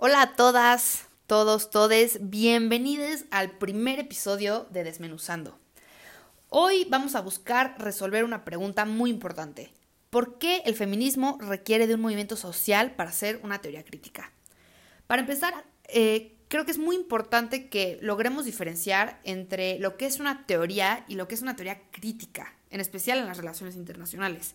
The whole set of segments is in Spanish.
Hola a todas, todos, todes, bienvenidos al primer episodio de Desmenuzando. Hoy vamos a buscar resolver una pregunta muy importante. ¿Por qué el feminismo requiere de un movimiento social para ser una teoría crítica? Para empezar, eh, creo que es muy importante que logremos diferenciar entre lo que es una teoría y lo que es una teoría crítica, en especial en las relaciones internacionales.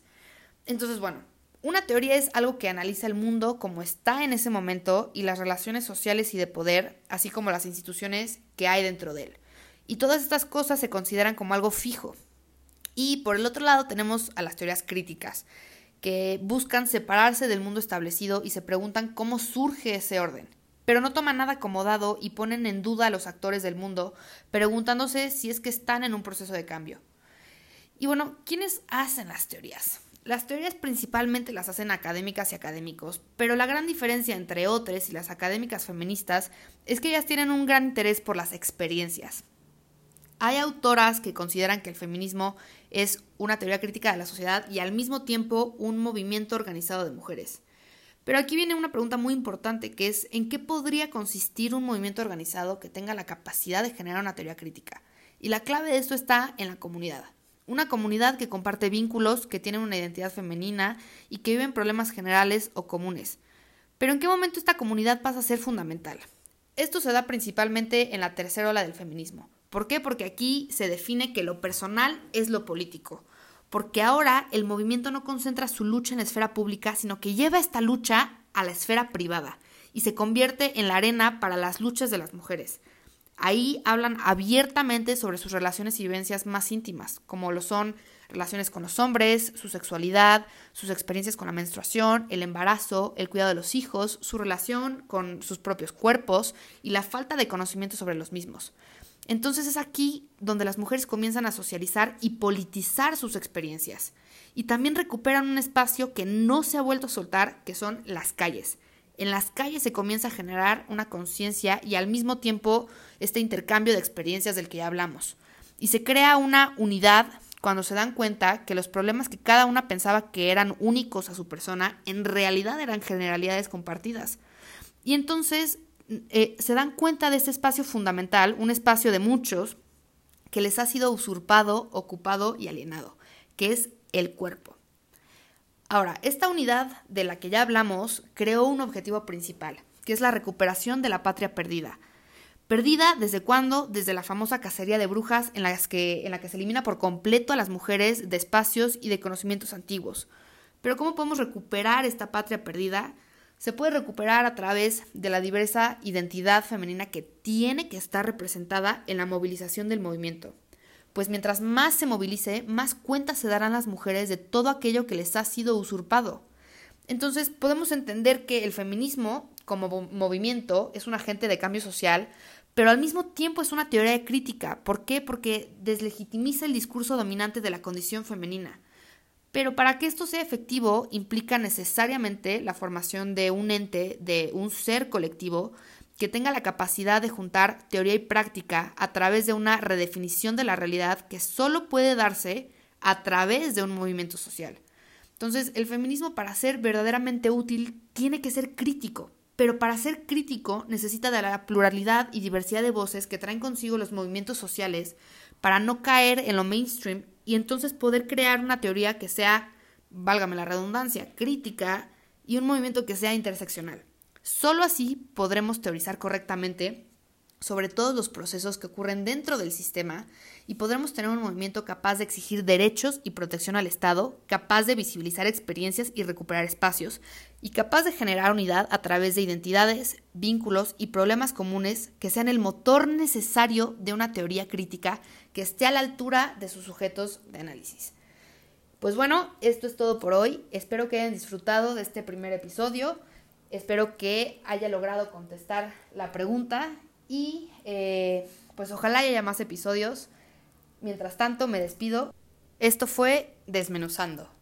Entonces, bueno, una teoría es algo que analiza el mundo como está en ese momento y las relaciones sociales y de poder, así como las instituciones que hay dentro de él. Y todas estas cosas se consideran como algo fijo. Y por el otro lado tenemos a las teorías críticas, que buscan separarse del mundo establecido y se preguntan cómo surge ese orden. Pero no toman nada como dado y ponen en duda a los actores del mundo, preguntándose si es que están en un proceso de cambio. Y bueno, ¿quiénes hacen las teorías? Las teorías principalmente las hacen académicas y académicos, pero la gran diferencia entre otras y las académicas feministas es que ellas tienen un gran interés por las experiencias. Hay autoras que consideran que el feminismo es una teoría crítica de la sociedad y al mismo tiempo un movimiento organizado de mujeres. Pero aquí viene una pregunta muy importante que es ¿en qué podría consistir un movimiento organizado que tenga la capacidad de generar una teoría crítica? Y la clave de esto está en la comunidad. Una comunidad que comparte vínculos, que tiene una identidad femenina y que vive en problemas generales o comunes. Pero ¿en qué momento esta comunidad pasa a ser fundamental? Esto se da principalmente en la tercera ola del feminismo. ¿Por qué? Porque aquí se define que lo personal es lo político. Porque ahora el movimiento no concentra su lucha en la esfera pública, sino que lleva esta lucha a la esfera privada y se convierte en la arena para las luchas de las mujeres. Ahí hablan abiertamente sobre sus relaciones y vivencias más íntimas, como lo son relaciones con los hombres, su sexualidad, sus experiencias con la menstruación, el embarazo, el cuidado de los hijos, su relación con sus propios cuerpos y la falta de conocimiento sobre los mismos. Entonces es aquí donde las mujeres comienzan a socializar y politizar sus experiencias. Y también recuperan un espacio que no se ha vuelto a soltar, que son las calles. En las calles se comienza a generar una conciencia y al mismo tiempo este intercambio de experiencias del que ya hablamos. Y se crea una unidad cuando se dan cuenta que los problemas que cada una pensaba que eran únicos a su persona, en realidad eran generalidades compartidas. Y entonces eh, se dan cuenta de este espacio fundamental, un espacio de muchos, que les ha sido usurpado, ocupado y alienado, que es el cuerpo. Ahora, esta unidad de la que ya hablamos creó un objetivo principal, que es la recuperación de la patria perdida. Perdida desde cuándo? Desde la famosa cacería de brujas en, las que, en la que se elimina por completo a las mujeres de espacios y de conocimientos antiguos. Pero ¿cómo podemos recuperar esta patria perdida? Se puede recuperar a través de la diversa identidad femenina que tiene que estar representada en la movilización del movimiento pues mientras más se movilice, más cuenta se darán las mujeres de todo aquello que les ha sido usurpado. Entonces podemos entender que el feminismo como movimiento es un agente de cambio social, pero al mismo tiempo es una teoría crítica. ¿Por qué? Porque deslegitimiza el discurso dominante de la condición femenina. Pero para que esto sea efectivo implica necesariamente la formación de un ente, de un ser colectivo, que tenga la capacidad de juntar teoría y práctica a través de una redefinición de la realidad que solo puede darse a través de un movimiento social. Entonces, el feminismo para ser verdaderamente útil tiene que ser crítico, pero para ser crítico necesita de la pluralidad y diversidad de voces que traen consigo los movimientos sociales para no caer en lo mainstream y entonces poder crear una teoría que sea, válgame la redundancia, crítica y un movimiento que sea interseccional. Solo así podremos teorizar correctamente sobre todos los procesos que ocurren dentro del sistema y podremos tener un movimiento capaz de exigir derechos y protección al Estado, capaz de visibilizar experiencias y recuperar espacios, y capaz de generar unidad a través de identidades, vínculos y problemas comunes que sean el motor necesario de una teoría crítica que esté a la altura de sus sujetos de análisis. Pues bueno, esto es todo por hoy. Espero que hayan disfrutado de este primer episodio. Espero que haya logrado contestar la pregunta y eh, pues ojalá haya más episodios. Mientras tanto, me despido. Esto fue Desmenuzando.